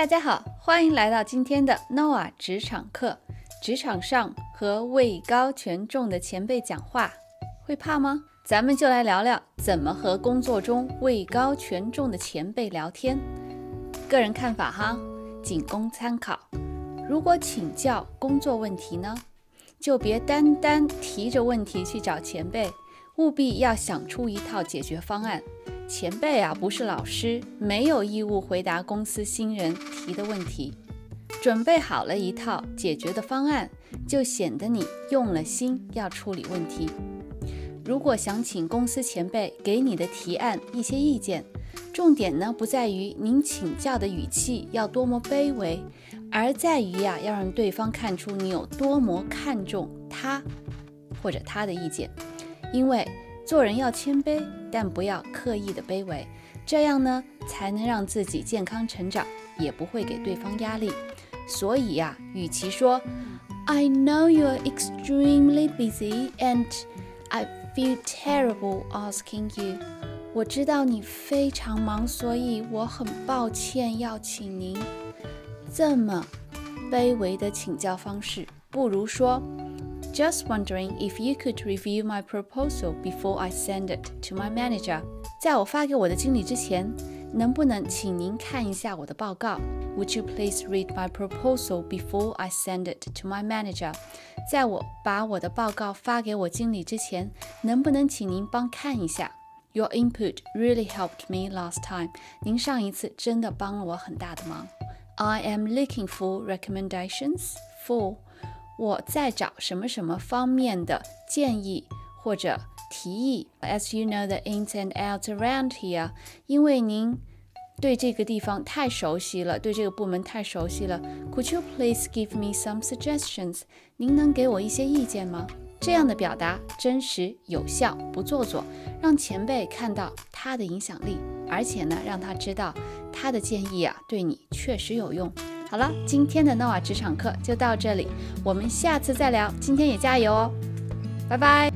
大家好，欢迎来到今天的 Noah 职场课。职场上和位高权重的前辈讲话，会怕吗？咱们就来聊聊怎么和工作中位高权重的前辈聊天。个人看法哈，仅供参考。如果请教工作问题呢，就别单单提着问题去找前辈，务必要想出一套解决方案。前辈啊，不是老师，没有义务回答公司新人提的问题。准备好了一套解决的方案，就显得你用了心要处理问题。如果想请公司前辈给你的提案一些意见，重点呢不在于您请教的语气要多么卑微，而在于呀要让对方看出你有多么看重他或者他的意见，因为。做人要谦卑，但不要刻意的卑微，这样呢才能让自己健康成长，也不会给对方压力。所以呀，与其说 I know you're extremely busy and I feel terrible asking you，我知道你非常忙，所以我很抱歉要请您。这么卑微的请教方式，不如说。Just wondering if you could review my proposal before I send it to my manager。在我发给我的经理之前，能不能请您看一下我的报告？Would you please read my proposal before I send it to my manager？在我把我的报告发给我经理之前，能不能请您帮看一下？Your input really helped me last time。您上一次真的帮了我很大的忙。I am looking for recommendations for 我在找什么什么方面的建议或者提议。As you know the ins and outs around here，因为您对这个地方太熟悉了，对这个部门太熟悉了。Could you please give me some suggestions？您能给我一些意见吗？这样的表达真实有效，不做作，让前辈看到他的影响力，而且呢，让他知道他的建议啊，对你确实有用。好了，今天的 Nova 职场课就到这里，我们下次再聊。今天也加油哦，拜拜。